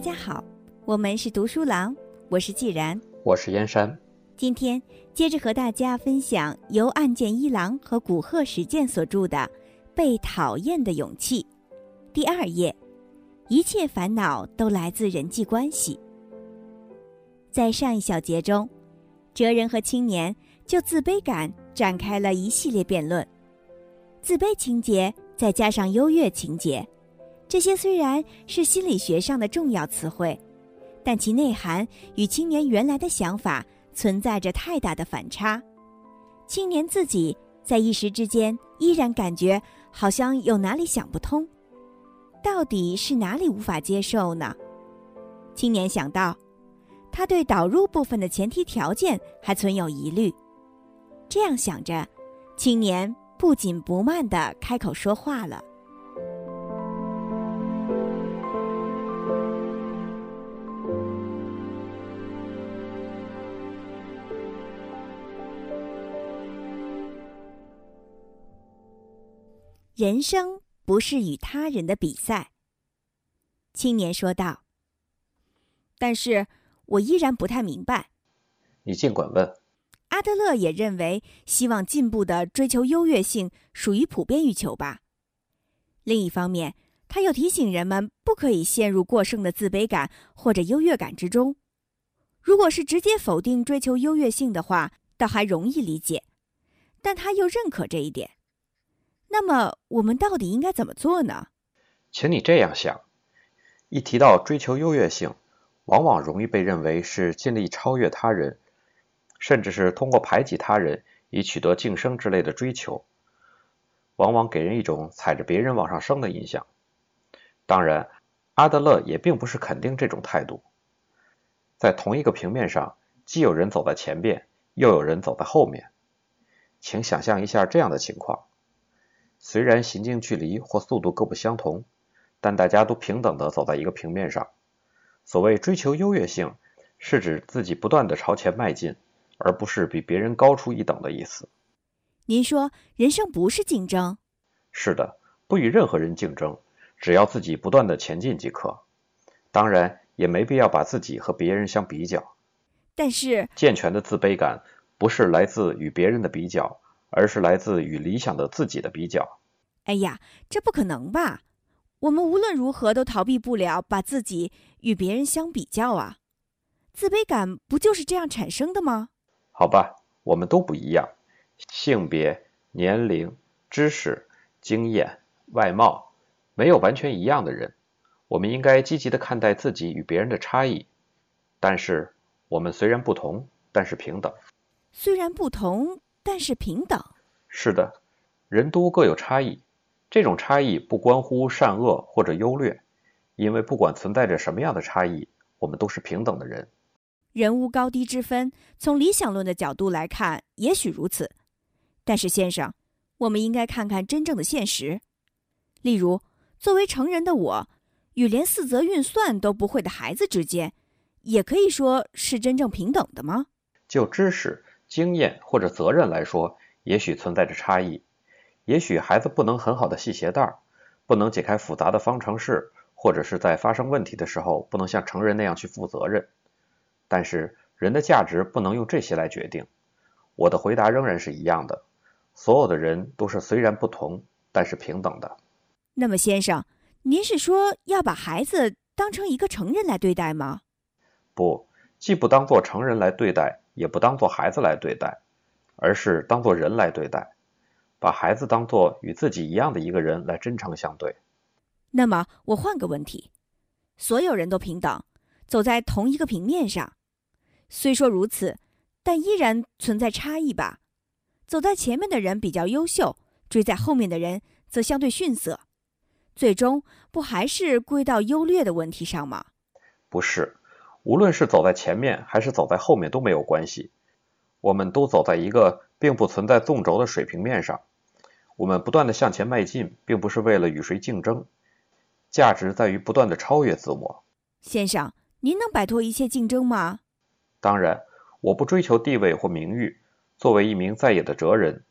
大家好，我们是读书郎，我是既然，我是燕山。今天接着和大家分享由岸见一郎和古贺实健所著的《被讨厌的勇气》第二页，一切烦恼都来自人际关系。在上一小节中，哲人和青年就自卑感展开了一系列辩论，自卑情节再加上优越情节。这些虽然是心理学上的重要词汇，但其内涵与青年原来的想法存在着太大的反差。青年自己在一时之间依然感觉好像有哪里想不通，到底是哪里无法接受呢？青年想到，他对导入部分的前提条件还存有疑虑。这样想着，青年不紧不慢地开口说话了。人生不是与他人的比赛。青年说道。但是我依然不太明白。你尽管问。阿德勒也认为，希望进步的追求优越性属于普遍欲求吧。另一方面，他又提醒人们不可以陷入过剩的自卑感或者优越感之中。如果是直接否定追求优越性的话，倒还容易理解。但他又认可这一点。那么我们到底应该怎么做呢？请你这样想：一提到追求优越性，往往容易被认为是尽力超越他人，甚至是通过排挤他人以取得晋升之类的追求，往往给人一种踩着别人往上升的印象。当然，阿德勒也并不是肯定这种态度。在同一个平面上，既有人走在前边，又有人走在后面。请想象一下这样的情况。虽然行进距离或速度各不相同，但大家都平等地走在一个平面上。所谓追求优越性，是指自己不断地朝前迈进，而不是比别人高出一等的意思。您说人生不是竞争？是的，不与任何人竞争，只要自己不断地前进即可。当然，也没必要把自己和别人相比较。但是，健全的自卑感不是来自与别人的比较。而是来自与理想的自己的比较。哎呀，这不可能吧？我们无论如何都逃避不了把自己与别人相比较啊！自卑感不就是这样产生的吗？好吧，我们都不一样，性别、年龄、知识、经验、外貌，没有完全一样的人。我们应该积极的看待自己与别人的差异。但是，我们虽然不同，但是平等。虽然不同。但是平等，是的，人都各有差异，这种差异不关乎善恶或者优劣，因为不管存在着什么样的差异，我们都是平等的人。人无高低之分，从理想论的角度来看，也许如此。但是先生，我们应该看看真正的现实。例如，作为成人的我，与连四则运算都不会的孩子之间，也可以说是真正平等的吗？就知识。经验或者责任来说，也许存在着差异。也许孩子不能很好的系鞋带不能解开复杂的方程式，或者是在发生问题的时候不能像成人那样去负责任。但是人的价值不能用这些来决定。我的回答仍然是一样的：所有的人都是虽然不同，但是平等的。那么，先生，您是说要把孩子当成一个成人来对待吗？不，既不当做成人来对待。也不当做孩子来对待，而是当做人来对待，把孩子当做与自己一样的一个人来真诚相对。那么我换个问题：所有人都平等，走在同一个平面上，虽说如此，但依然存在差异吧？走在前面的人比较优秀，追在后面的人则相对逊色，最终不还是归到优劣的问题上吗？不是。无论是走在前面还是走在后面都没有关系，我们都走在一个并不存在纵轴的水平面上。我们不断的向前迈进，并不是为了与谁竞争，价值在于不断的超越自我。先生，您能摆脱一切竞争吗？当然，我不追求地位或名誉。作为一名在野的哲人，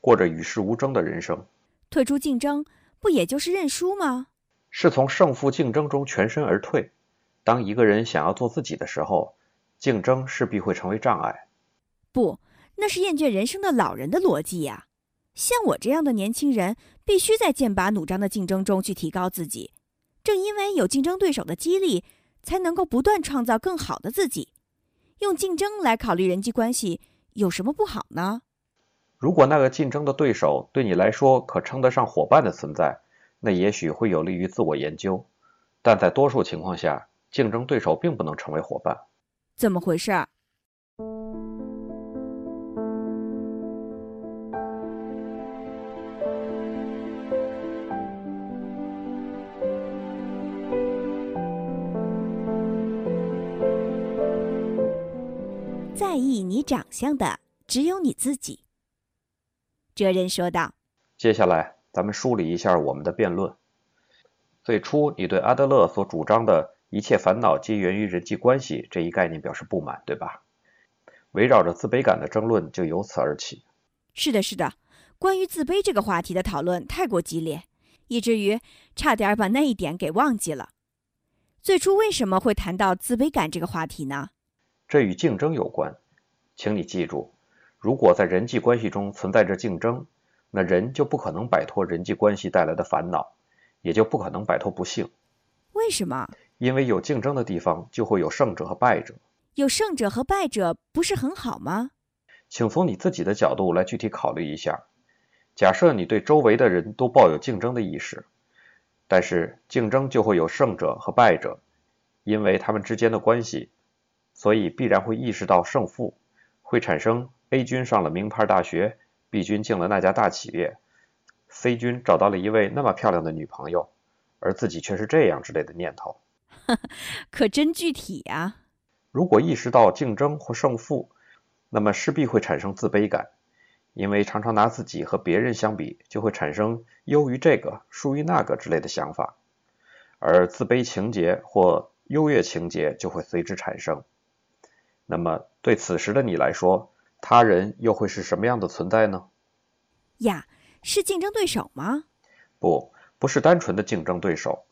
过着与世无争的人生。退出竞争，不也就是认输吗？是从胜负竞争中全身而退。当一个人想要做自己的时候，竞争势必会成为障碍。不，那是厌倦人生的老人的逻辑呀。像我这样的年轻人，必须在剑拔弩张的竞争中去提高自己。正因为有竞争对手的激励，才能够不断创造更好的自己。用竞争来考虑人际关系，有什么不好呢？如果那个竞争的对手对你来说可称得上伙伴的存在，那也许会有利于自我研究。但在多数情况下，竞争对手并不能成为伙伴。怎么回事？在意你长相的只有你自己。哲人说道：“接下来，咱们梳理一下我们的辩论。最初，你对阿德勒所主张的一切烦恼皆源于人际关系这一概念表示不满，对吧？围绕着自卑感的争论就由此而起。是的，是的，关于自卑这个话题的讨论太过激烈，以至于差点把那一点给忘记了。最初为什么会谈到自卑感这个话题呢？”这与竞争有关，请你记住，如果在人际关系中存在着竞争，那人就不可能摆脱人际关系带来的烦恼，也就不可能摆脱不幸。为什么？因为有竞争的地方就会有胜者和败者。有胜者和败者不是很好吗？请从你自己的角度来具体考虑一下。假设你对周围的人都抱有竞争的意识，但是竞争就会有胜者和败者，因为他们之间的关系。所以必然会意识到胜负，会产生 A 君上了名牌大学，B 君进了那家大企业，C 君找到了一位那么漂亮的女朋友，而自己却是这样之类的念头。可真具体呀！如果意识到竞争或胜负，那么势必会产生自卑感，因为常常拿自己和别人相比，就会产生优于这个、输于那个之类的想法，而自卑情节或优越情节就会随之产生。那么，对此时的你来说，他人又会是什么样的存在呢？呀，是竞争对手吗？不，不是单纯的竞争对手，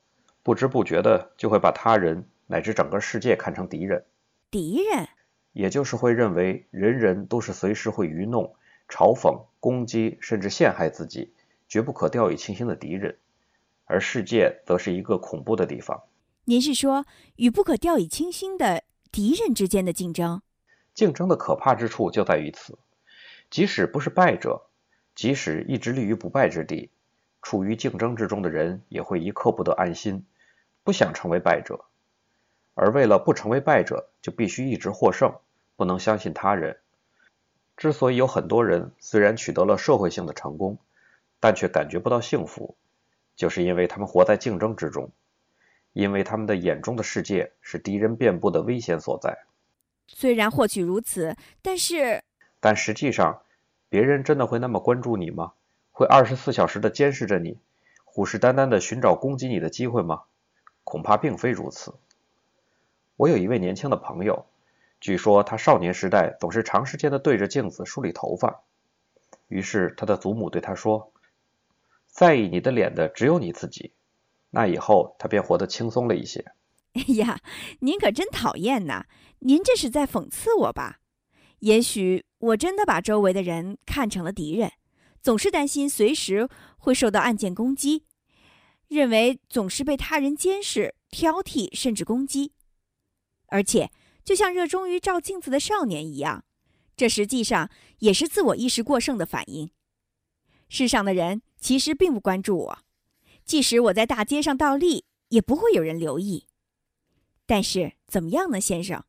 不知不觉的就会把他人乃至整个世界看成敌人。敌人，也就是会认为人人都是随时会愚弄、嘲讽、攻击，甚至陷害自己，绝不可掉以轻心的敌人，而世界则是一个恐怖的地方。您是说与不可掉以轻心的？敌人之间的竞争，竞争的可怕之处就在于此。即使不是败者，即使一直立于不败之地，处于竞争之中的人也会一刻不得安心，不想成为败者。而为了不成为败者，就必须一直获胜，不能相信他人。之所以有很多人虽然取得了社会性的成功，但却感觉不到幸福，就是因为他们活在竞争之中。因为他们的眼中的世界是敌人遍布的危险所在。虽然或许如此，但是，但实际上，别人真的会那么关注你吗？会二十四小时的监视着你，虎视眈眈的寻找攻击你的机会吗？恐怕并非如此。我有一位年轻的朋友，据说他少年时代总是长时间的对着镜子梳理头发，于是他的祖母对他说：“在意你的脸的只有你自己。”那以后，他便活得轻松了一些。哎呀，您可真讨厌呐！您这是在讽刺我吧？也许我真的把周围的人看成了敌人，总是担心随时会受到案件攻击，认为总是被他人监视、挑剔，甚至攻击。而且，就像热衷于照镜子的少年一样，这实际上也是自我意识过剩的反应。世上的人其实并不关注我。即使我在大街上倒立，也不会有人留意。但是怎么样呢，先生？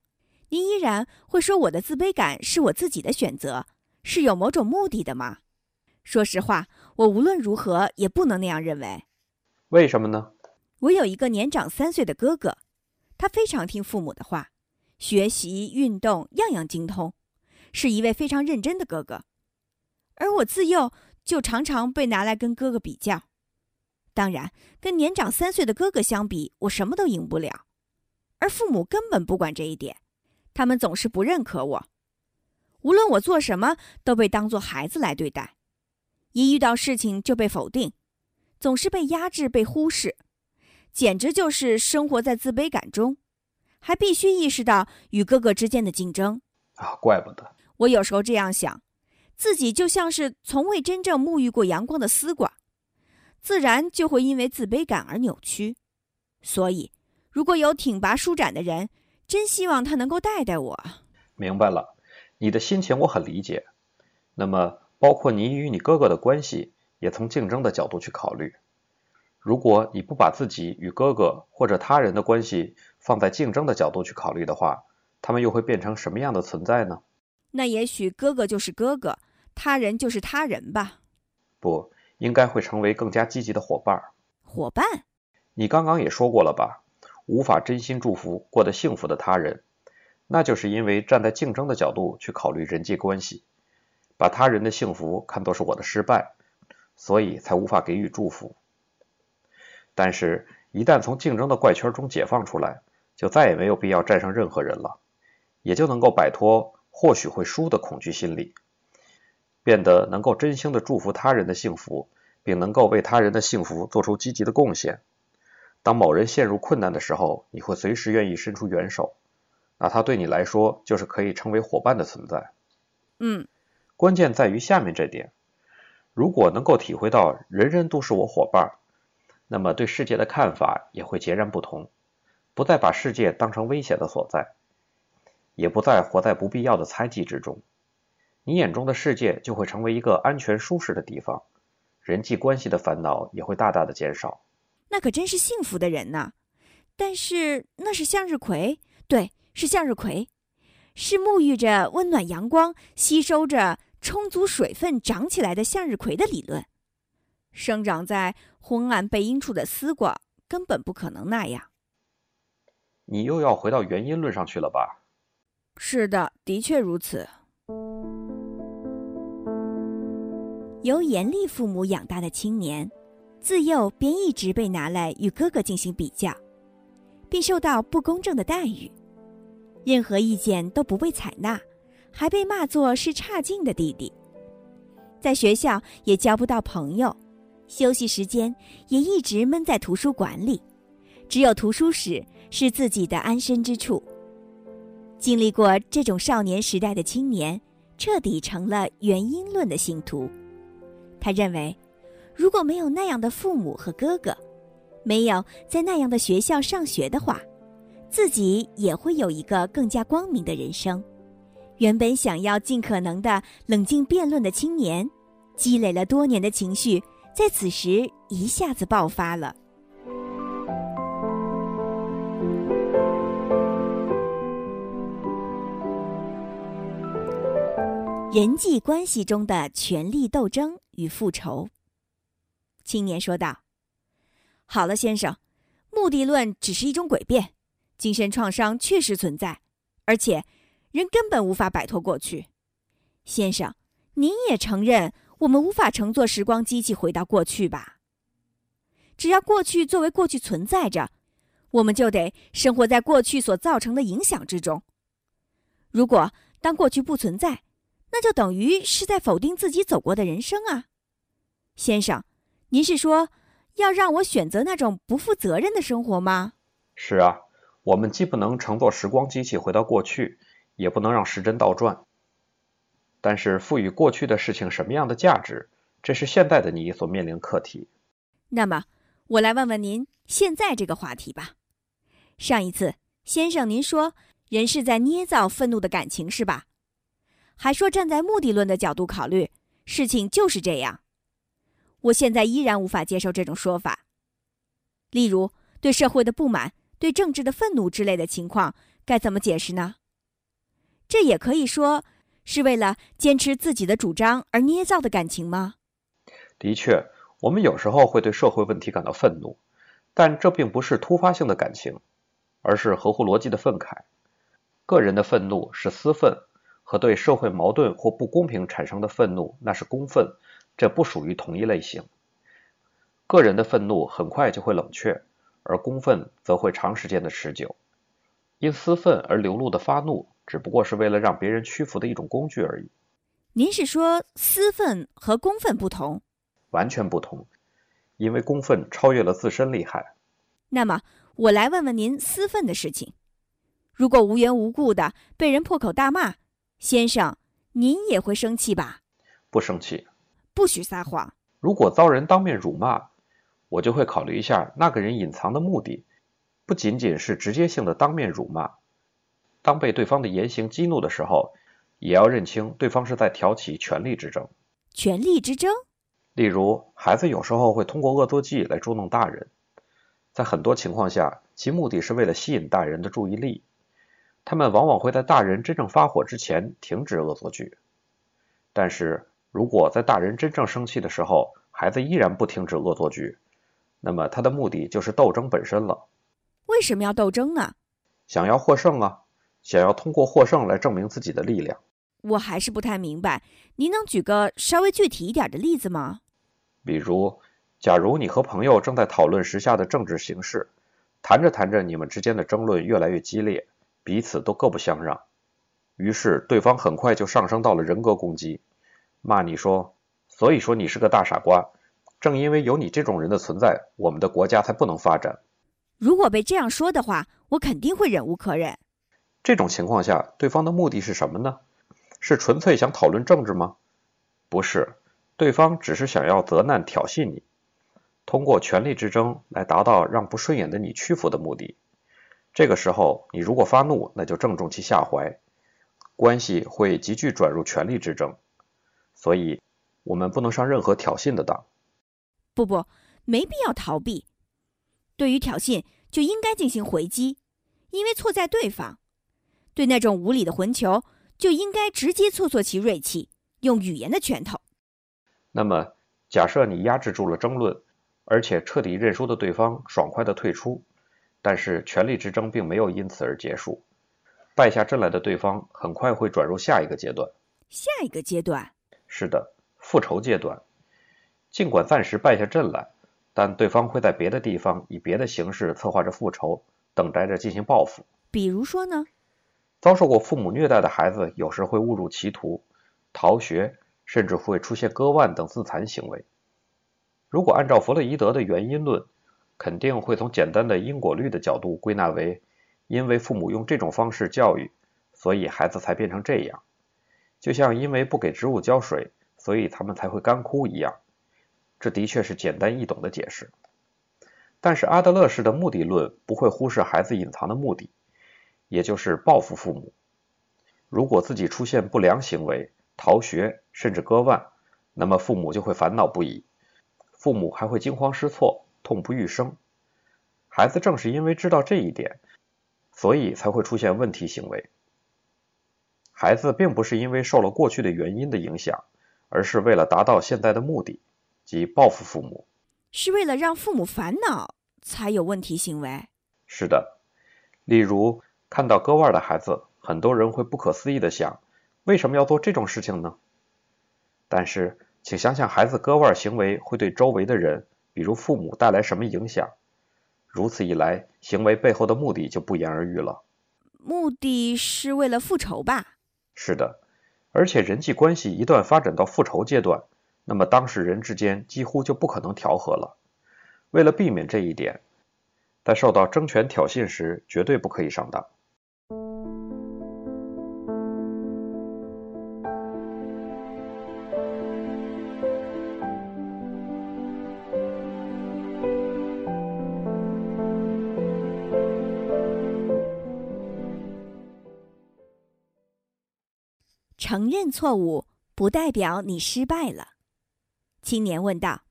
您依然会说我的自卑感是我自己的选择，是有某种目的的吗？说实话，我无论如何也不能那样认为。为什么呢？我有一个年长三岁的哥哥，他非常听父母的话，学习、运动样样精通，是一位非常认真的哥哥。而我自幼就常常被拿来跟哥哥比较。当然，跟年长三岁的哥哥相比，我什么都赢不了，而父母根本不管这一点，他们总是不认可我，无论我做什么都被当作孩子来对待，一遇到事情就被否定，总是被压制、被忽视，简直就是生活在自卑感中，还必须意识到与哥哥之间的竞争。啊，怪不得！我有时候这样想，自己就像是从未真正沐浴过阳光的丝瓜，自然就会因为自卑感而扭曲。所以，如果有挺拔舒展的人，真希望他能够带带我。明白了，你的心情我很理解。那么，包括你与你哥哥的关系，也从竞争的角度去考虑。如果你不把自己与哥哥或者他人的关系放在竞争的角度去考虑的话，他们又会变成什么样的存在呢？那也许哥哥就是哥哥，他人就是他人吧。不，应该会成为更加积极的伙伴。伙伴？你刚刚也说过了吧？无法真心祝福过得幸福的他人，那就是因为站在竞争的角度去考虑人际关系，把他人的幸福看作是我的失败，所以才无法给予祝福。但是，一旦从竞争的怪圈中解放出来，就再也没有必要战胜任何人了，也就能够摆脱或许会输的恐惧心理，变得能够真心的祝福他人的幸福，并能够为他人的幸福做出积极的贡献。当某人陷入困难的时候，你会随时愿意伸出援手，那他对你来说就是可以称为伙伴的存在。嗯，关键在于下面这点：如果能够体会到人人都是我伙伴。那么对世界的看法也会截然不同，不再把世界当成危险的所在，也不再活在不必要的猜忌之中。你眼中的世界就会成为一个安全舒适的地方，人际关系的烦恼也会大大的减少。那可真是幸福的人呐！但是那是向日葵，对，是向日葵，是沐浴着温暖阳光、吸收着充足水分长起来的向日葵的理论。生长在昏暗背阴处的丝瓜根本不可能那样。你又要回到原因论上去了吧？是的，的确如此。由严厉父母养大的青年，自幼便一直被拿来与哥哥进行比较，并受到不公正的待遇，任何意见都不被采纳，还被骂作是差劲的弟弟。在学校也交不到朋友。休息时间也一直闷在图书馆里，只有图书室是自己的安身之处。经历过这种少年时代的青年，彻底成了原因论的信徒。他认为，如果没有那样的父母和哥哥，没有在那样的学校上学的话，自己也会有一个更加光明的人生。原本想要尽可能的冷静辩论的青年，积累了多年的情绪。在此时一下子爆发了。人际关系中的权力斗争与复仇。青年说道：“好了，先生，目的论只是一种诡辩，精神创伤确实存在，而且人根本无法摆脱过去。先生，您也承认。”我们无法乘坐时光机器回到过去吧？只要过去作为过去存在着，我们就得生活在过去所造成的影响之中。如果当过去不存在，那就等于是在否定自己走过的人生啊！先生，您是说要让我选择那种不负责任的生活吗？是啊，我们既不能乘坐时光机器回到过去，也不能让时针倒转。但是，赋予过去的事情什么样的价值，这是现在的你所面临课题。那么，我来问问您现在这个话题吧。上一次，先生您说人是在捏造愤怒的感情，是吧？还说站在目的论的角度考虑，事情就是这样。我现在依然无法接受这种说法。例如，对社会的不满、对政治的愤怒之类的情况，该怎么解释呢？这也可以说。是为了坚持自己的主张而捏造的感情吗？的确，我们有时候会对社会问题感到愤怒，但这并不是突发性的感情，而是合乎逻辑的愤慨。个人的愤怒是私愤，和对社会矛盾或不公平产生的愤怒那是公愤，这不属于同一类型。个人的愤怒很快就会冷却，而公愤则会长时间的持久。因私愤而流露的发怒。只不过是为了让别人屈服的一种工具而已。您是说私愤和公愤不同？完全不同，因为公愤超越了自身利害。那么我来问问您私愤的事情：如果无缘无故的被人破口大骂，先生，您也会生气吧？不生气。不许撒谎。如果遭人当面辱骂，我就会考虑一下那个人隐藏的目的，不仅仅是直接性的当面辱骂。当被对方的言行激怒的时候，也要认清对方是在挑起权力之争。权力之争。例如，孩子有时候会通过恶作剧来捉弄大人，在很多情况下，其目的是为了吸引大人的注意力。他们往往会在大人真正发火之前停止恶作剧。但是如果在大人真正生气的时候，孩子依然不停止恶作剧，那么他的目的就是斗争本身了。为什么要斗争呢？想要获胜啊！想要通过获胜来证明自己的力量。我还是不太明白，您能举个稍微具体一点的例子吗？比如，假如你和朋友正在讨论时下的政治形势，谈着谈着，你们之间的争论越来越激烈，彼此都各不相让，于是对方很快就上升到了人格攻击，骂你说：“所以说你是个大傻瓜，正因为有你这种人的存在，我们的国家才不能发展。”如果被这样说的话，我肯定会忍无可忍。这种情况下，对方的目的是什么呢？是纯粹想讨论政治吗？不是。对方只是想要责难、挑衅你，通过权力之争来达到让不顺眼的你屈服的目的。这个时候，你如果发怒，那就正中其下怀，关系会急剧转入权力之争。所以，我们不能上任何挑衅的当。不不，没必要逃避。对于挑衅，就应该进行回击，因为错在对方。对那种无理的混球，就应该直接挫挫其锐气，用语言的拳头。那么，假设你压制住了争论，而且彻底认输的对方爽快的退出，但是权力之争并没有因此而结束，败下阵来的对方很快会转入下一个阶段。下一个阶段？是的，复仇阶段。尽管暂时败下阵来，但对方会在别的地方以别的形式策划着复仇，等待着进行报复。比如说呢？遭受过父母虐待的孩子有时会误入歧途，逃学。甚至会出现割腕等自残行为。如果按照弗洛伊德的原因论，肯定会从简单的因果律的角度归纳为：因为父母用这种方式教育，所以孩子才变成这样。就像因为不给植物浇水，所以它们才会干枯一样。这的确是简单易懂的解释。但是阿德勒式的目的论不会忽视孩子隐藏的目的，也就是报复父母。如果自己出现不良行为，逃学甚至割腕，那么父母就会烦恼不已，父母还会惊慌失措、痛不欲生。孩子正是因为知道这一点，所以才会出现问题行为。孩子并不是因为受了过去的原因的影响，而是为了达到现在的目的，即报复父母。是为了让父母烦恼才有问题行为。是的，例如看到割腕的孩子，很多人会不可思议的想。为什么要做这种事情呢？但是，请想想孩子割腕行为会对周围的人，比如父母带来什么影响？如此一来，行为背后的目的就不言而喻了。目的是为了复仇吧？是的，而且人际关系一旦发展到复仇阶段，那么当事人之间几乎就不可能调和了。为了避免这一点，在受到争权挑衅时，绝对不可以上当。承认错误不代表你失败了，青年问道。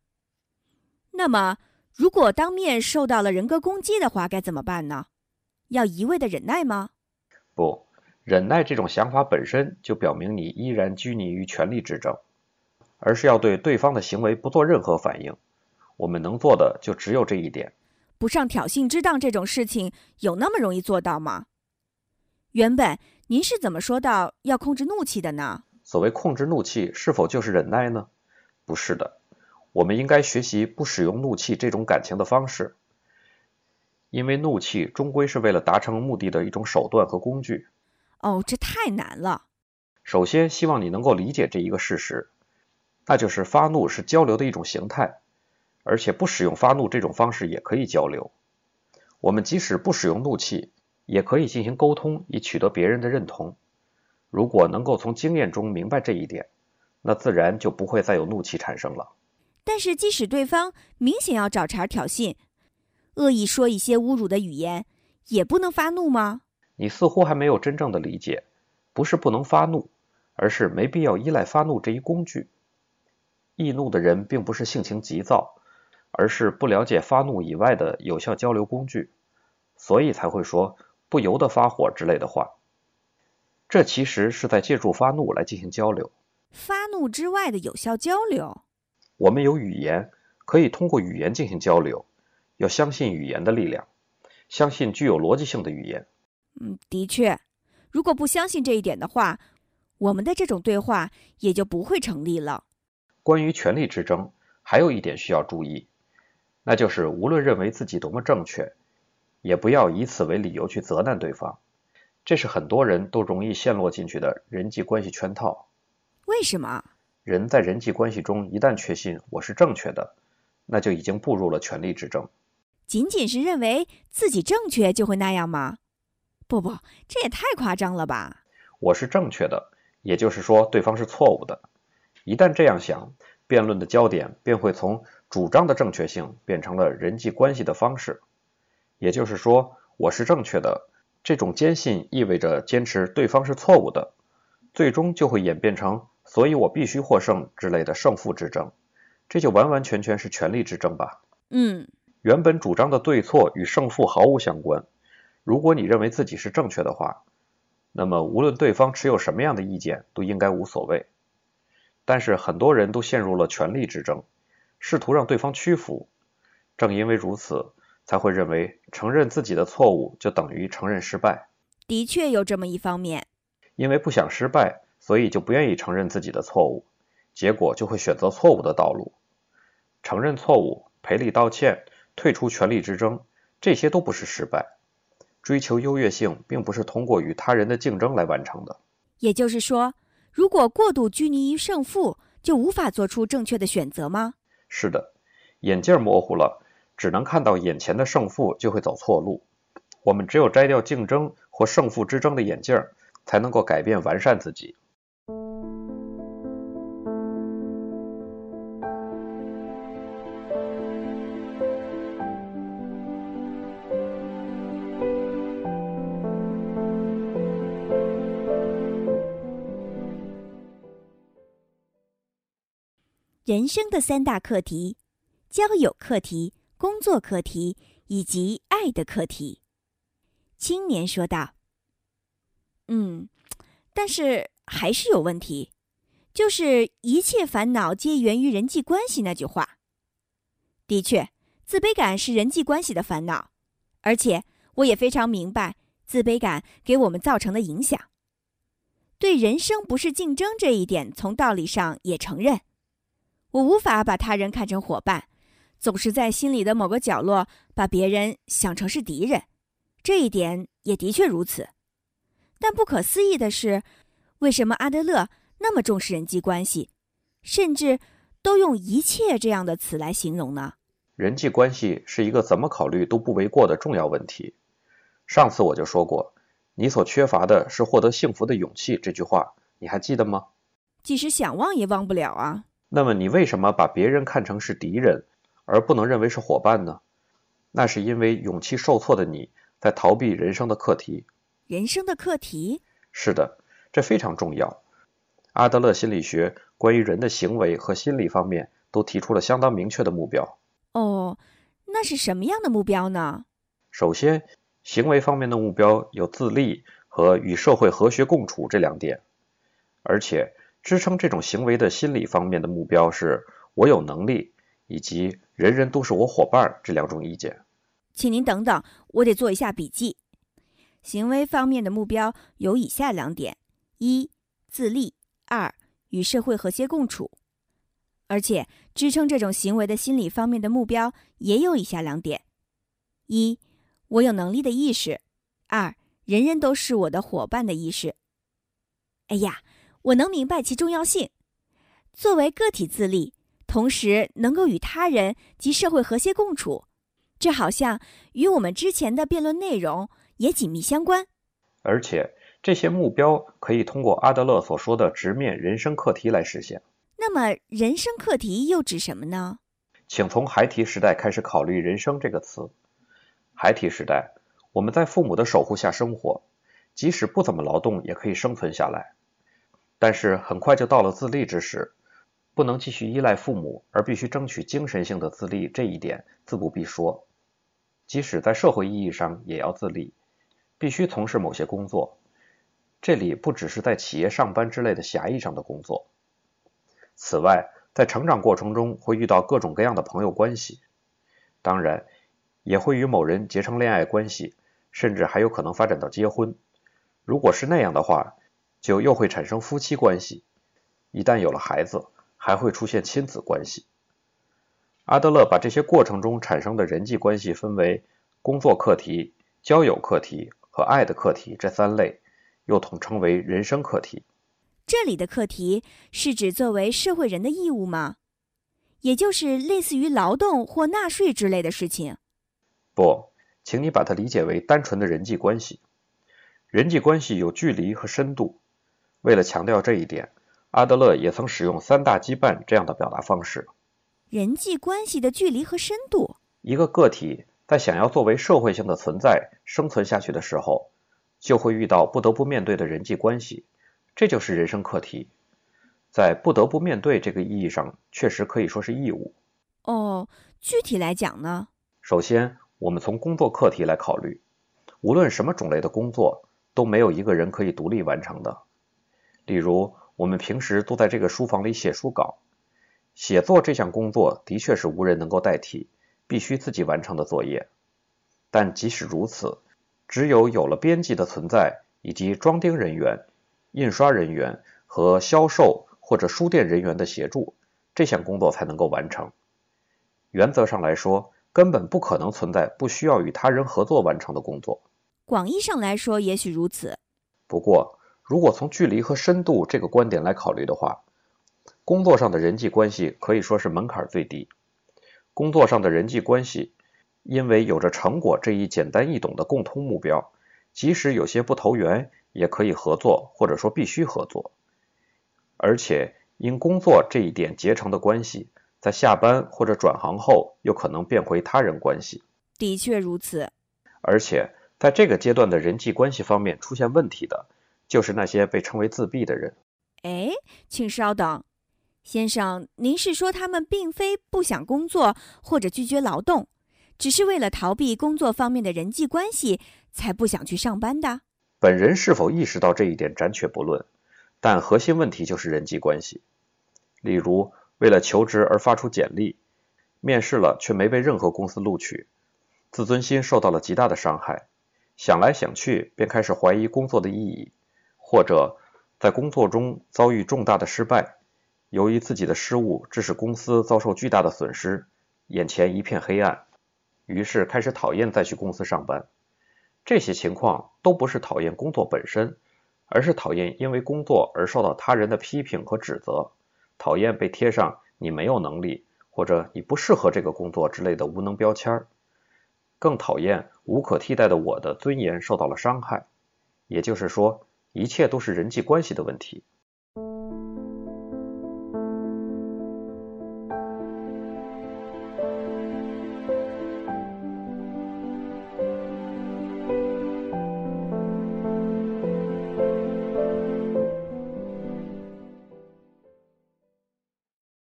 那么，如果当面受到了人格攻击的话，该怎么办呢？要一味的忍耐吗？不，忍耐这种想法本身就表明你依然拘泥于权力之争，而是要对对方的行为不做任何反应。我们能做的就只有这一点。不上挑衅之当这种事情，有那么容易做到吗？原本。您是怎么说到要控制怒气的呢？所谓控制怒气，是否就是忍耐呢？不是的，我们应该学习不使用怒气这种感情的方式，因为怒气终归是为了达成目的的一种手段和工具。哦，这太难了。首先，希望你能够理解这一个事实，那就是发怒是交流的一种形态，而且不使用发怒这种方式也可以交流。我们即使不使用怒气。也可以进行沟通，以取得别人的认同。如果能够从经验中明白这一点，那自然就不会再有怒气产生了。但是，即使对方明显要找茬挑衅，恶意说一些侮辱的语言，也不能发怒吗？你似乎还没有真正的理解，不是不能发怒，而是没必要依赖发怒这一工具。易怒的人并不是性情急躁，而是不了解发怒以外的有效交流工具，所以才会说“不由得发火”之类的话。这其实是在借助发怒来进行交流。发怒之外的有效交流。我们有语言，可以通过语言进行交流。要相信语言的力量，相信具有逻辑性的语言。嗯，的确，如果不相信这一点的话，我们的这种对话也就不会成立了。关于权力之争，还有一点需要注意，那就是无论认为自己多么正确，也不要以此为理由去责难对方。这是很多人都容易陷落进去的人际关系圈套。为什么？人在人际关系中一旦确信我是正确的，那就已经步入了权力之争。仅仅是认为自己正确就会那样吗？不不，这也太夸张了吧！我是正确的，也就是说对方是错误的。一旦这样想，辩论的焦点便会从主张的正确性变成了人际关系的方式。也就是说，我是正确的，这种坚信意味着坚持对方是错误的，最终就会演变成“所以我必须获胜”之类的胜负之争。这就完完全全是权力之争吧？嗯。原本主张的对错与胜负毫无相关。如果你认为自己是正确的话，那么无论对方持有什么样的意见，都应该无所谓。但是很多人都陷入了权力之争，试图让对方屈服。正因为如此，才会认为承认自己的错误就等于承认失败。的确有这么一方面。因为不想失败，所以就不愿意承认自己的错误，结果就会选择错误的道路。承认错误，赔礼道歉。退出权力之争，这些都不是失败。追求优越性，并不是通过与他人的竞争来完成的。也就是说，如果过度拘泥于胜负，就无法做出正确的选择吗？是的，眼镜模糊了，只能看到眼前的胜负，就会走错路。我们只有摘掉竞争或胜负之争的眼镜，才能够改变、完善自己。人生的三大课题：交友课题、工作课题以及爱的课题。青年说道：“嗯，但是还是有问题，就是一切烦恼皆源于人际关系那句话。的确，自卑感是人际关系的烦恼，而且我也非常明白自卑感给我们造成的影响。对人生不是竞争这一点，从道理上也承认。”我无法把他人看成伙伴，总是在心里的某个角落把别人想成是敌人，这一点也的确如此。但不可思议的是，为什么阿德勒那么重视人际关系，甚至都用“一切”这样的词来形容呢？人际关系是一个怎么考虑都不为过的重要问题。上次我就说过，你所缺乏的是获得幸福的勇气。这句话你还记得吗？即使想忘也忘不了啊。那么你为什么把别人看成是敌人，而不能认为是伙伴呢？那是因为勇气受挫的你在逃避人生的课题。人生的课题？是的，这非常重要。阿德勒心理学关于人的行为和心理方面都提出了相当明确的目标。哦，那是什么样的目标呢？首先，行为方面的目标有自立和与社会和谐共处这两点，而且。支撑这种行为的心理方面的目标是“我有能力”以及“人人都是我伙伴”这两种意见。请您等等，我得做一下笔记。行为方面的目标有以下两点：一、自立；二、与社会和谐共处。而且，支撑这种行为的心理方面的目标也有以下两点：一、我有能力的意识；二、人人都是我的伙伴的意识。哎呀！我能明白其重要性。作为个体自立，同时能够与他人及社会和谐共处，这好像与我们之前的辩论内容也紧密相关。而且这些目标可以通过阿德勒所说的直面人生课题来实现。那么，人生课题又指什么呢？请从孩提时代开始考虑“人生”这个词。孩提时代，我们在父母的守护下生活，即使不怎么劳动也可以生存下来。但是很快就到了自立之时，不能继续依赖父母，而必须争取精神性的自立，这一点自不必说。即使在社会意义上也要自立，必须从事某些工作。这里不只是在企业上班之类的狭义上的工作。此外，在成长过程中会遇到各种各样的朋友关系，当然也会与某人结成恋爱关系，甚至还有可能发展到结婚。如果是那样的话，就又会产生夫妻关系。一旦有了孩子，还会出现亲子关系。阿德勒把这些过程中产生的人际关系分为工作课题、交友课题和爱的课题这三类，又统称为人生课题。这里的课题是指作为社会人的义务吗？也就是类似于劳动或纳税之类的事情？不，请你把它理解为单纯的人际关系。人际关系有距离和深度。为了强调这一点，阿德勒也曾使用“三大羁绊”这样的表达方式。人际关系的距离和深度。一个个体在想要作为社会性的存在生存下去的时候，就会遇到不得不面对的人际关系。这就是人生课题，在不得不面对这个意义上，确实可以说是义务。哦，具体来讲呢？首先，我们从工作课题来考虑，无论什么种类的工作，都没有一个人可以独立完成的。例如，我们平时都在这个书房里写书稿，写作这项工作的确是无人能够代替，必须自己完成的作业。但即使如此，只有有了编辑的存在以及装订人员。印刷人员和销售或者书店人员的协助，这项工作才能够完成。原则上来说，根本不可能存在不需要与他人合作完成的工作。广义上来说，也许如此。不过，如果从距离和深度这个观点来考虑的话，工作上的人际关系可以说是门槛最低。工作上的人际关系，因为有着成果这一简单易懂的共通目标，即使有些不投缘。也可以合作，或者说必须合作，而且因工作这一点结成的关系，在下班或者转行后又可能变回他人关系。的确如此。而且在这个阶段的人际关系方面出现问题的，就是那些被称为自闭的人。哎，请稍等，先生，您是说他们并非不想工作或者拒绝劳动，只是为了逃避工作方面的人际关系才不想去上班的？本人是否意识到这一点暂且不论，但核心问题就是人际关系。例如，为了求职而发出简历，面试了却没被任何公司录取，自尊心受到了极大的伤害，想来想去便开始怀疑工作的意义；或者在工作中遭遇重大的失败，由于自己的失误致使公司遭受巨大的损失，眼前一片黑暗，于是开始讨厌再去公司上班。这些情况都不是讨厌工作本身，而是讨厌因为工作而受到他人的批评和指责，讨厌被贴上“你没有能力”或者“你不适合这个工作”之类的无能标签儿更讨厌无可替代的我的尊严受到了伤害。也就是说，一切都是人际关系的问题。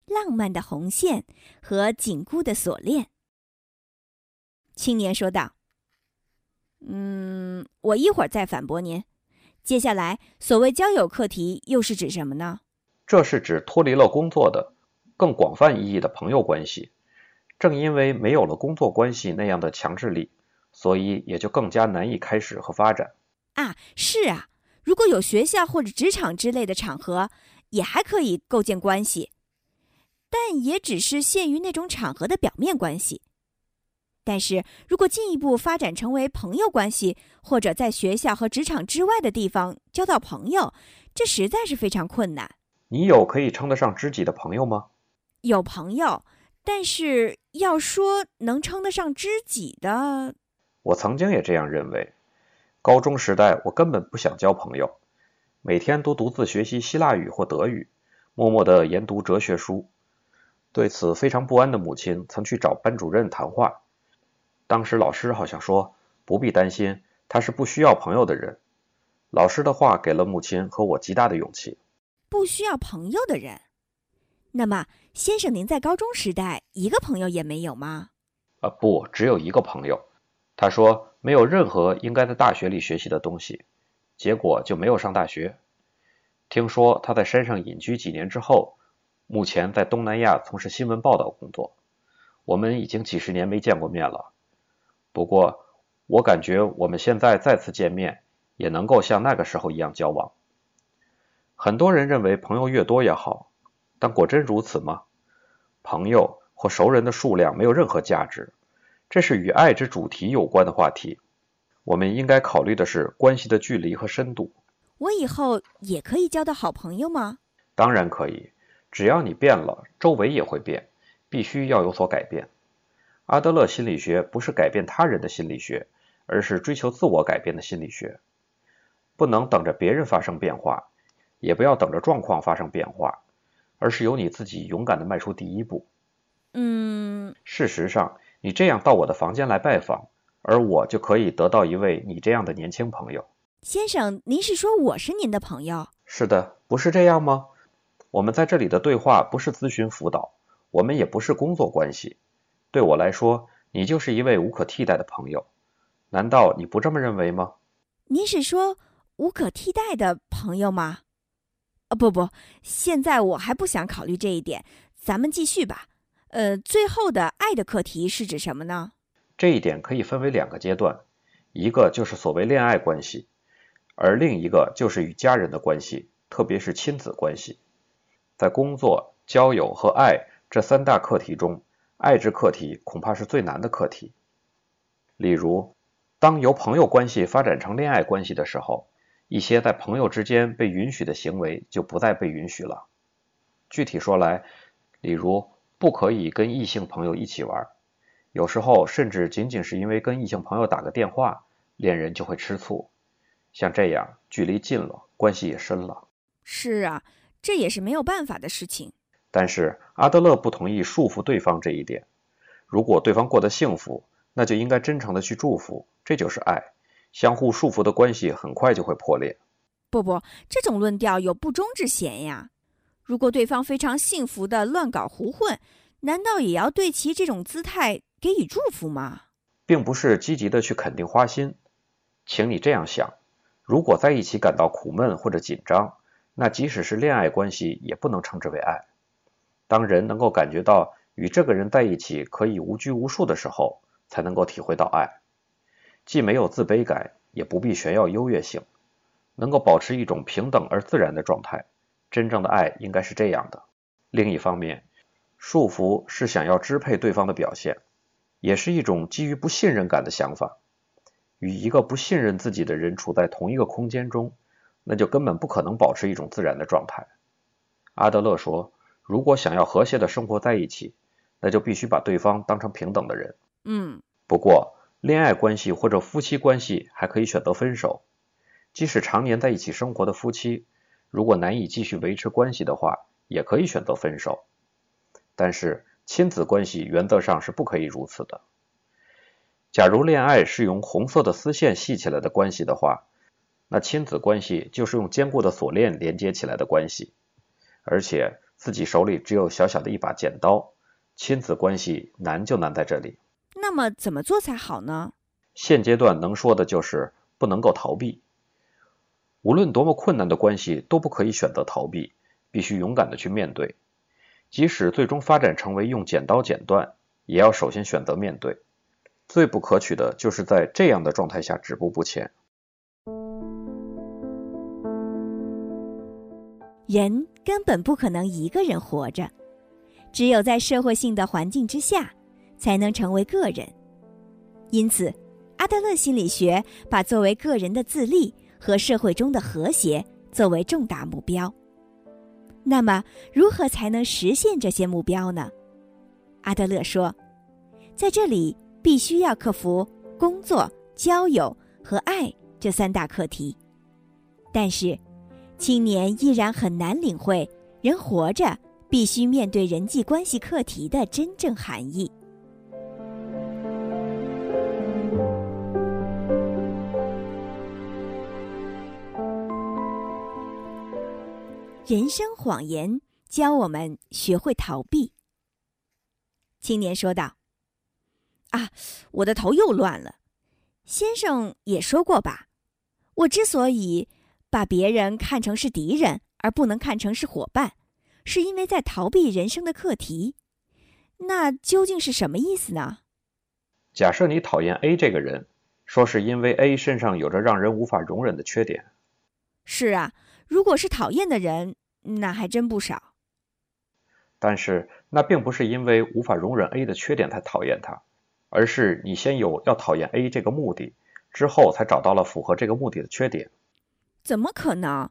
浪漫的红线和紧箍的锁链。青年说道：“嗯，我一会儿再反驳您。接下来，所谓交友课题又是指什么呢？这是指脱离了工作的更广泛意义的朋友关系。正因为没有了工作关系那样的强制力，所以也就更加难以开始和发展。啊，是啊，如果有学校或者职场之类的场合，也还可以构建关系。”但也只是限于那种场合的表面关系。但是如果进一步发展成为朋友关系，或者在学校和职场之外的地方交到朋友，这实在是非常困难。你有可以称得上知己的朋友吗？有朋友，但是要说能称得上知己的，我曾经也这样认为。高中时代，我根本不想交朋友，每天都独自学习希腊语或德语，默默地研读哲学书。对此非常不安的母亲曾去找班主任谈话，当时老师好像说不必担心，他是不需要朋友的人。老师的话给了母亲和我极大的勇气。不需要朋友的人，那么先生您在高中时代一个朋友也没有吗？啊，不，只有一个朋友。他说没有任何应该在大学里学习的东西，结果就没有上大学。听说他在山上隐居几年之后。目前在东南亚从事新闻报道工作，我们已经几十年没见过面了。不过，我感觉我们现在再次见面，也能够像那个时候一样交往。很多人认为朋友越多越好，但果真如此吗？朋友或熟人的数量没有任何价值，这是与爱之主题有关的话题。我们应该考虑的是关系的距离和深度。我以后也可以交到好朋友吗？当然可以。只要你变了，周围也会变，必须要有所改变。阿德勒心理学不是改变他人的心理学，而是追求自我改变的心理学。不能等着别人发生变化，也不要等着状况发生变化，而是由你自己勇敢地迈出第一步。嗯，事实上，你这样到我的房间来拜访，而我就可以得到一位你这样的年轻朋友。先生，您是说我是您的朋友？是的，不是这样吗？我们在这里的对话不是咨询辅导，我们也不是工作关系。对我来说，你就是一位无可替代的朋友。难道你不这么认为吗？您是说无可替代的朋友吗？啊，不不，现在我还不想考虑这一点。咱们继续吧。呃，最后的爱的课题是指什么呢？这一点可以分为两个阶段，一个就是所谓恋爱关系，而另一个就是与家人的关系，特别是亲子关系。在工作、交友和爱这三大课题中，爱之课题恐怕是最难的课题。例如，当由朋友关系发展成恋爱关系的时候，一些在朋友之间被允许的行为就不再被允许了。具体说来，例如不可以跟异性朋友一起玩，有时候甚至仅仅是因为跟异性朋友打个电话，恋人就会吃醋。像这样，距离近了，关系也深了。是啊。这也是没有办法的事情。但是阿德勒不同意束缚对方这一点。如果对方过得幸福，那就应该真诚的去祝福，这就是爱。相互束缚的关系很快就会破裂。不不，这种论调有不忠之嫌呀。如果对方非常幸福的乱搞胡混，难道也要对其这种姿态给予祝福吗？并不是积极的去肯定花心。请你这样想：如果在一起感到苦闷或者紧张。那即使是恋爱关系，也不能称之为爱。当人能够感觉到与这个人在一起可以无拘无束的时候，才能够体会到爱。既没有自卑感，也不必炫耀优越性，能够保持一种平等而自然的状态。真正的爱应该是这样的。另一方面，束缚是想要支配对方的表现，也是一种基于不信任感的想法。与一个不信任自己的人处在同一个空间中。那就根本不可能保持一种自然的状态。阿德勒说，如果想要和谐的生活在一起，那就必须把对方当成平等的人。嗯。不过，恋爱关系或者夫妻关系还可以选择分手。即使常年在一起生活的夫妻，如果难以继续维持关系的话，也可以选择分手。但是，亲子关系原则上是不可以如此的。假如恋爱是用红色的丝线系起来的关系的话。那亲子关系就是用坚固的锁链连接起来的关系，而且自己手里只有小小的一把剪刀，亲子关系难就难在这里。那么怎么做才好呢？现阶段能说的就是不能够逃避，无论多么困难的关系都不可以选择逃避，必须勇敢的去面对，即使最终发展成为用剪刀剪断，也要首先选择面对。最不可取的就是在这样的状态下止步不前。人根本不可能一个人活着，只有在社会性的环境之下，才能成为个人。因此，阿德勒心理学把作为个人的自立和社会中的和谐作为重大目标。那么，如何才能实现这些目标呢？阿德勒说，在这里必须要克服工作、交友和爱这三大课题。但是，青年依然很难领会人活着必须面对人际关系课题的真正含义。人生谎言教我们学会逃避。青年说道：“啊，我的头又乱了。先生也说过吧，我之所以把别人看成是敌人，而不能看成是伙伴，是因为在逃避人生的课题。那究竟是什么意思呢？假设你讨厌 A 这个人，说是因为 A 身上有着让人无法容忍的缺点。是啊。”如果是讨厌的人，那还真不少。但是那并不是因为无法容忍 A 的缺点才讨厌他，而是你先有要讨厌 A 这个目的，之后才找到了符合这个目的的缺点。怎么可能？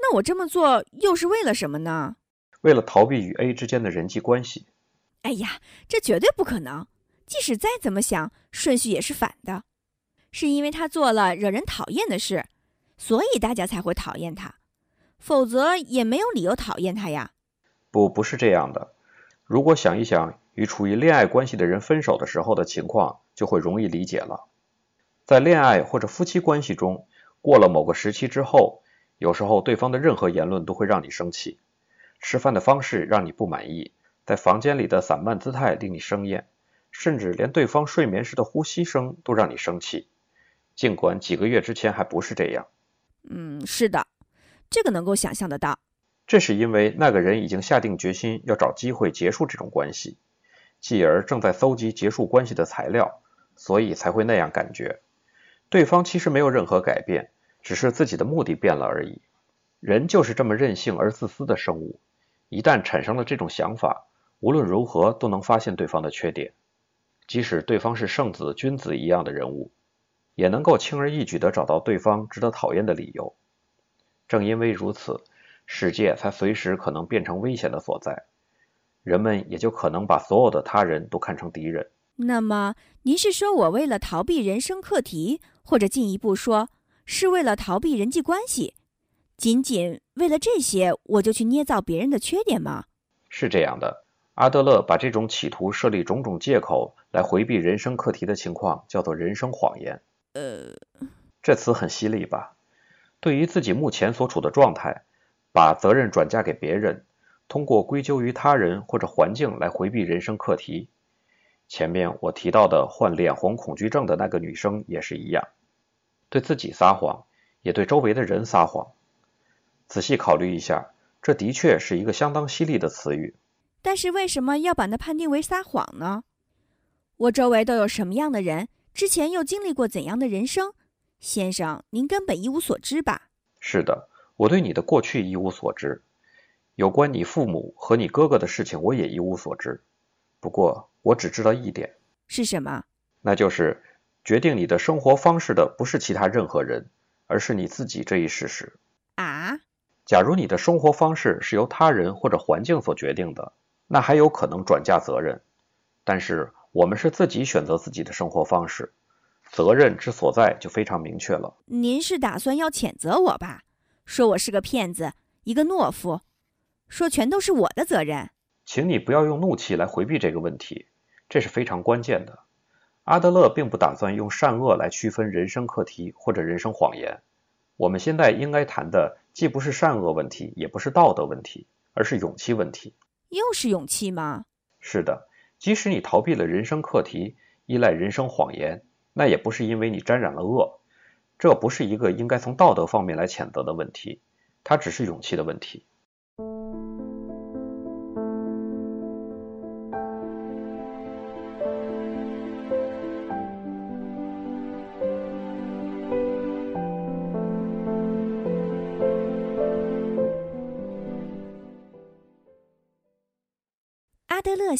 那我这么做又是为了什么呢？为了逃避与 A 之间的人际关系。哎呀，这绝对不可能！即使再怎么想，顺序也是反的。是因为他做了惹人讨厌的事，所以大家才会讨厌他。否则也没有理由讨厌他呀。不，不是这样的。如果想一想与处于恋爱关系的人分手的时候的情况，就会容易理解了。在恋爱或者夫妻关系中，过了某个时期之后，有时候对方的任何言论都会让你生气。吃饭的方式让你不满意，在房间里的散漫姿态令你生厌，甚至连对方睡眠时的呼吸声都让你生气。尽管几个月之前还不是这样。嗯，是的。这个能够想象得到，这是因为那个人已经下定决心要找机会结束这种关系，继而正在搜集结束关系的材料，所以才会那样感觉。对方其实没有任何改变，只是自己的目的变了而已。人就是这么任性而自私的生物，一旦产生了这种想法，无论如何都能发现对方的缺点，即使对方是圣子、君子一样的人物，也能够轻而易举地找到对方值得讨厌的理由。正因为如此，世界才随时可能变成危险的所在，人们也就可能把所有的他人都看成敌人。那么，您是说我为了逃避人生课题，或者进一步说，是为了逃避人际关系，仅仅为了这些，我就去捏造别人的缺点吗？是这样的，阿德勒把这种企图设立种种借口来回避人生课题的情况叫做“人生谎言”。呃，这词很犀利吧？对于自己目前所处的状态，把责任转嫁给别人，通过归咎于他人或者环境来回避人生课题。前面我提到的患脸红恐惧症的那个女生也是一样，对自己撒谎，也对周围的人撒谎。仔细考虑一下，这的确是一个相当犀利的词语。但是为什么要把它判定为撒谎呢？我周围都有什么样的人？之前又经历过怎样的人生？先生，您根本一无所知吧？是的，我对你的过去一无所知，有关你父母和你哥哥的事情我也一无所知。不过，我只知道一点，是什么？那就是决定你的生活方式的不是其他任何人，而是你自己这一事实。啊？假如你的生活方式是由他人或者环境所决定的，那还有可能转嫁责任。但是我们是自己选择自己的生活方式。责任之所在就非常明确了。您是打算要谴责我吧？说我是个骗子，一个懦夫，说全都是我的责任。请你不要用怒气来回避这个问题，这是非常关键的。阿德勒并不打算用善恶来区分人生课题或者人生谎言。我们现在应该谈的既不是善恶问题，也不是道德问题，而是勇气问题。又是勇气吗？是的，即使你逃避了人生课题，依赖人生谎言。那也不是因为你沾染了恶，这不是一个应该从道德方面来谴责的问题，它只是勇气的问题。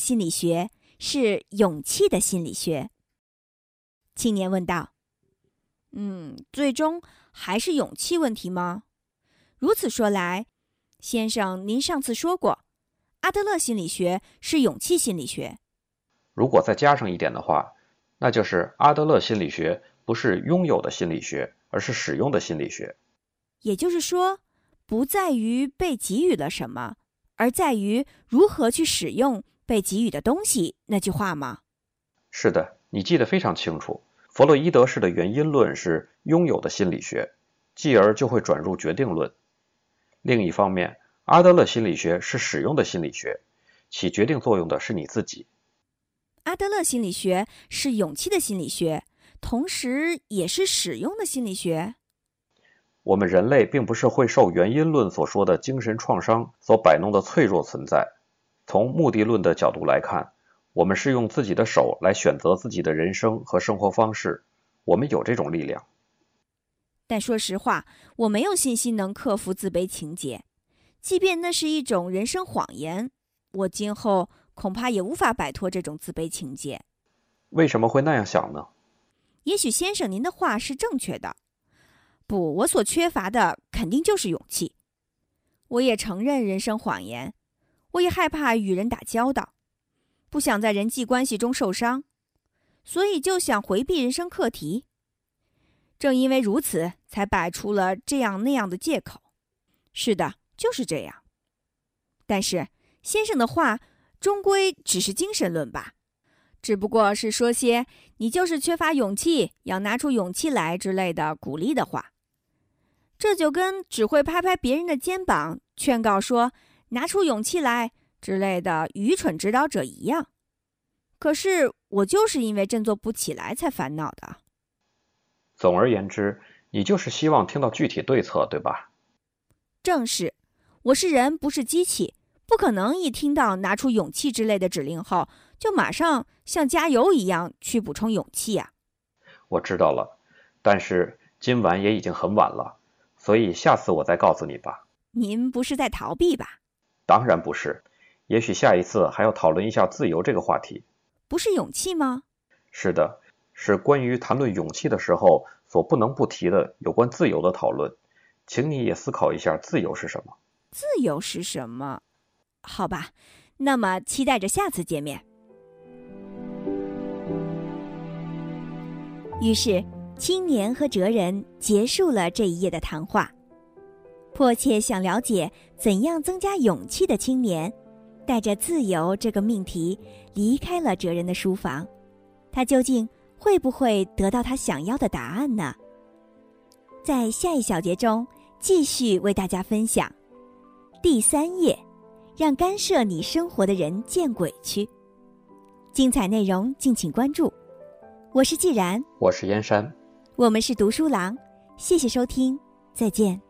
心理学是勇气的心理学。青年问道：“嗯，最终还是勇气问题吗？如此说来，先生，您上次说过，阿德勒心理学是勇气心理学。如果再加上一点的话，那就是阿德勒心理学不不是拥有的心理学，而是使用的心理学。也就是说，不在于被给予了什么，而在于如何去使用被给予的东西。那句话吗？是的，你记得非常清楚。弗洛伊德式的原因论是拥有的心理学，继而就会转入决定论。另一方面，阿德勒心理学是使用的心理学，起决定作用的是你自己。阿德勒心理学是勇气的心理学，同时也是使用的心理学。我们人类并不是会受原因论所说的精神创伤所摆弄的脆弱存在。从目的论的角度来看，我们是用自己的手来选择自己的人生和生活方式，我们有这种力量。但说实话，我没有信心能克服自卑情结，即便那是一种人生谎言，我今后恐怕也无法摆脱这种自卑情结。为什么会那样想呢？也许先生您的话是正确的。不，我所缺乏的肯定就是勇气。我也承认人生谎言，我也害怕与人打交道，不想在人际关系中受伤，所以就想回避人生课题。正因为如此，才摆出了这样那样的借口。是的，就是这样。但是先生的话终归只是精神论吧，只不过是说些“你就是缺乏勇气，要拿出勇气来”之类的鼓励的话。这就跟只会拍拍别人的肩膀，劝告说“拿出勇气来”之类的愚蠢指导者一样。可是我就是因为振作不起来才烦恼的。总而言之，你就是希望听到具体对策，对吧？正是，我是人，不是机器，不可能一听到拿出勇气之类的指令后，就马上像加油一样去补充勇气呀。我知道了，但是今晚也已经很晚了，所以下次我再告诉你吧。您不是在逃避吧？当然不是，也许下一次还要讨论一下自由这个话题。不是勇气吗？是的。是关于谈论勇气的时候所不能不提的有关自由的讨论，请你也思考一下自由是什么？自由是什么？好吧，那么期待着下次见面。于是，青年和哲人结束了这一夜的谈话。迫切想了解怎样增加勇气的青年，带着自由这个命题离开了哲人的书房。他究竟？会不会得到他想要的答案呢？在下一小节中，继续为大家分享第三页，让干涉你生活的人见鬼去。精彩内容敬请关注。我是既然，我是燕山，我们是读书郎。谢谢收听，再见。